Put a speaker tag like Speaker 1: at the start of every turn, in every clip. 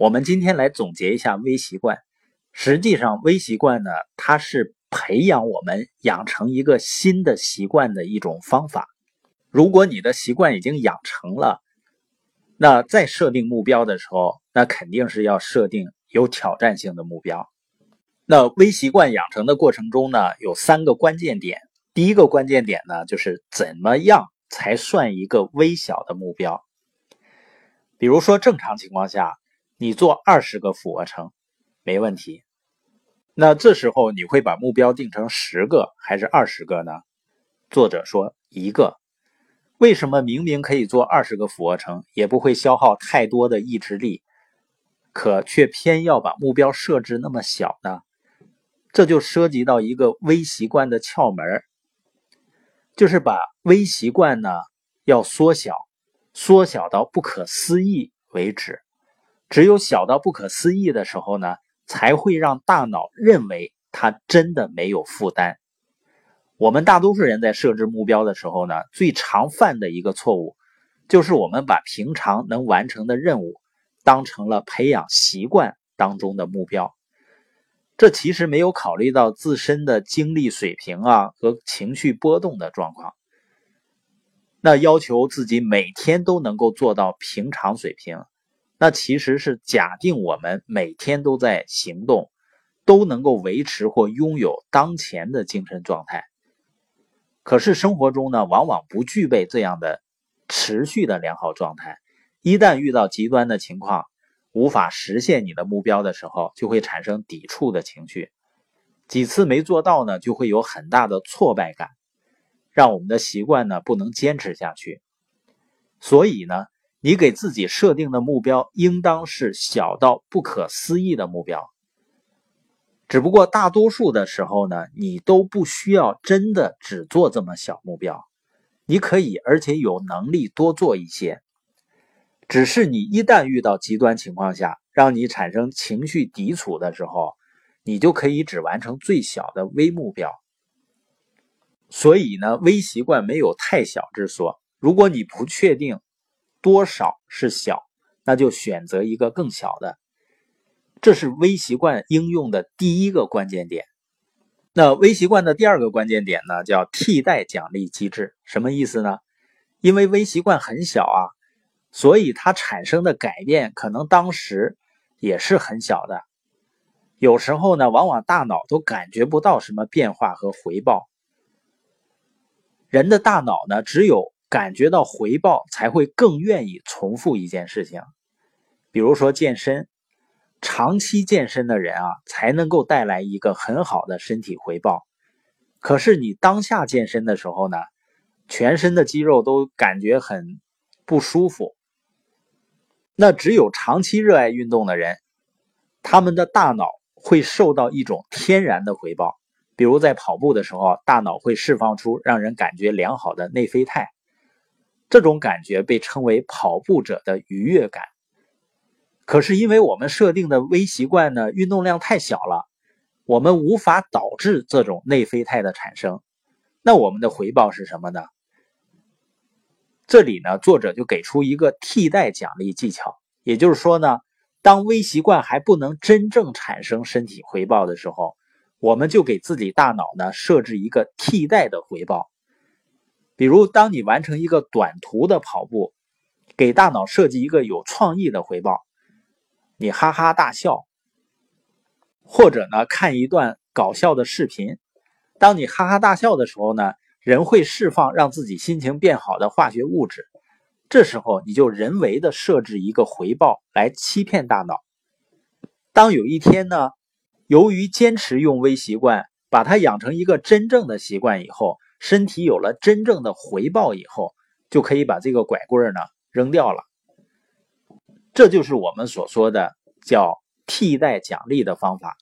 Speaker 1: 我们今天来总结一下微习惯。实际上，微习惯呢，它是培养我们养成一个新的习惯的一种方法。如果你的习惯已经养成了，那在设定目标的时候，那肯定是要设定有挑战性的目标。那微习惯养成的过程中呢，有三个关键点。第一个关键点呢，就是怎么样才算一个微小的目标？比如说，正常情况下，你做二十个俯卧撑没问题。那这时候你会把目标定成十个还是二十个呢？作者说一个。为什么明明可以做二十个俯卧撑，也不会消耗太多的意志力，可却偏要把目标设置那么小呢？这就涉及到一个微习惯的窍门就是把微习惯呢要缩小，缩小到不可思议为止。只有小到不可思议的时候呢，才会让大脑认为它真的没有负担。我们大多数人在设置目标的时候呢，最常犯的一个错误，就是我们把平常能完成的任务当成了培养习惯当中的目标。这其实没有考虑到自身的精力水平啊和情绪波动的状况。那要求自己每天都能够做到平常水平，那其实是假定我们每天都在行动，都能够维持或拥有当前的精神状态。可是生活中呢，往往不具备这样的持续的良好状态。一旦遇到极端的情况，无法实现你的目标的时候，就会产生抵触的情绪。几次没做到呢，就会有很大的挫败感，让我们的习惯呢不能坚持下去。所以呢，你给自己设定的目标，应当是小到不可思议的目标。只不过大多数的时候呢，你都不需要真的只做这么小目标，你可以而且有能力多做一些。只是你一旦遇到极端情况下，让你产生情绪抵触的时候，你就可以只完成最小的微目标。所以呢，微习惯没有太小之说。如果你不确定多少是小，那就选择一个更小的。这是微习惯应用的第一个关键点。那微习惯的第二个关键点呢，叫替代奖励机制。什么意思呢？因为微习惯很小啊，所以它产生的改变可能当时也是很小的。有时候呢，往往大脑都感觉不到什么变化和回报。人的大脑呢，只有感觉到回报，才会更愿意重复一件事情。比如说健身。长期健身的人啊，才能够带来一个很好的身体回报。可是你当下健身的时候呢，全身的肌肉都感觉很不舒服。那只有长期热爱运动的人，他们的大脑会受到一种天然的回报，比如在跑步的时候，大脑会释放出让人感觉良好的内啡肽，这种感觉被称为跑步者的愉悦感。可是因为我们设定的微习惯呢，运动量太小了，我们无法导致这种内啡肽的产生。那我们的回报是什么呢？这里呢，作者就给出一个替代奖励技巧，也就是说呢，当微习惯还不能真正产生身体回报的时候，我们就给自己大脑呢设置一个替代的回报。比如，当你完成一个短途的跑步，给大脑设计一个有创意的回报。你哈哈大笑，或者呢看一段搞笑的视频。当你哈哈大笑的时候呢，人会释放让自己心情变好的化学物质。这时候你就人为的设置一个回报来欺骗大脑。当有一天呢，由于坚持用微习惯，把它养成一个真正的习惯以后，身体有了真正的回报以后，就可以把这个拐棍呢扔掉了。这就是我们所说的叫替代奖励的方法。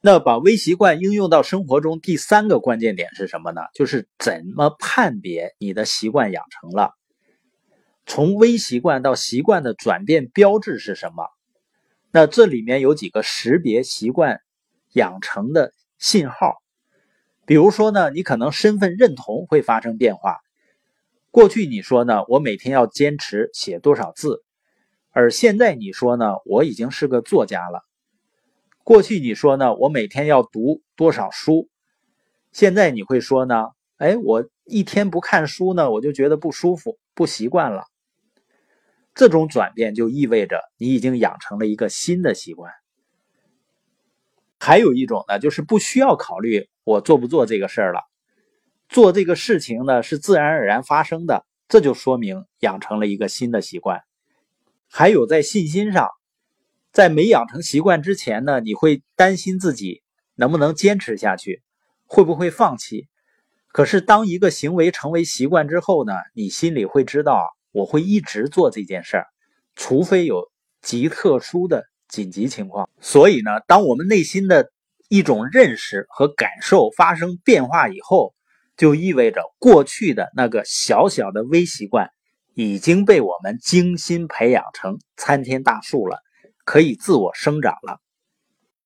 Speaker 1: 那把微习惯应用到生活中，第三个关键点是什么呢？就是怎么判别你的习惯养成了。从微习惯到习惯的转变标志是什么？那这里面有几个识别习惯养成的信号。比如说呢，你可能身份认同会发生变化。过去你说呢，我每天要坚持写多少字。而现在你说呢？我已经是个作家了。过去你说呢？我每天要读多少书？现在你会说呢？哎，我一天不看书呢，我就觉得不舒服，不习惯了。这种转变就意味着你已经养成了一个新的习惯。还有一种呢，就是不需要考虑我做不做这个事儿了，做这个事情呢是自然而然发生的，这就说明养成了一个新的习惯。还有在信心上，在没养成习惯之前呢，你会担心自己能不能坚持下去，会不会放弃。可是当一个行为成为习惯之后呢，你心里会知道，我会一直做这件事儿，除非有极特殊的紧急情况。所以呢，当我们内心的一种认识和感受发生变化以后，就意味着过去的那个小小的微习惯。已经被我们精心培养成参天大树了，可以自我生长了。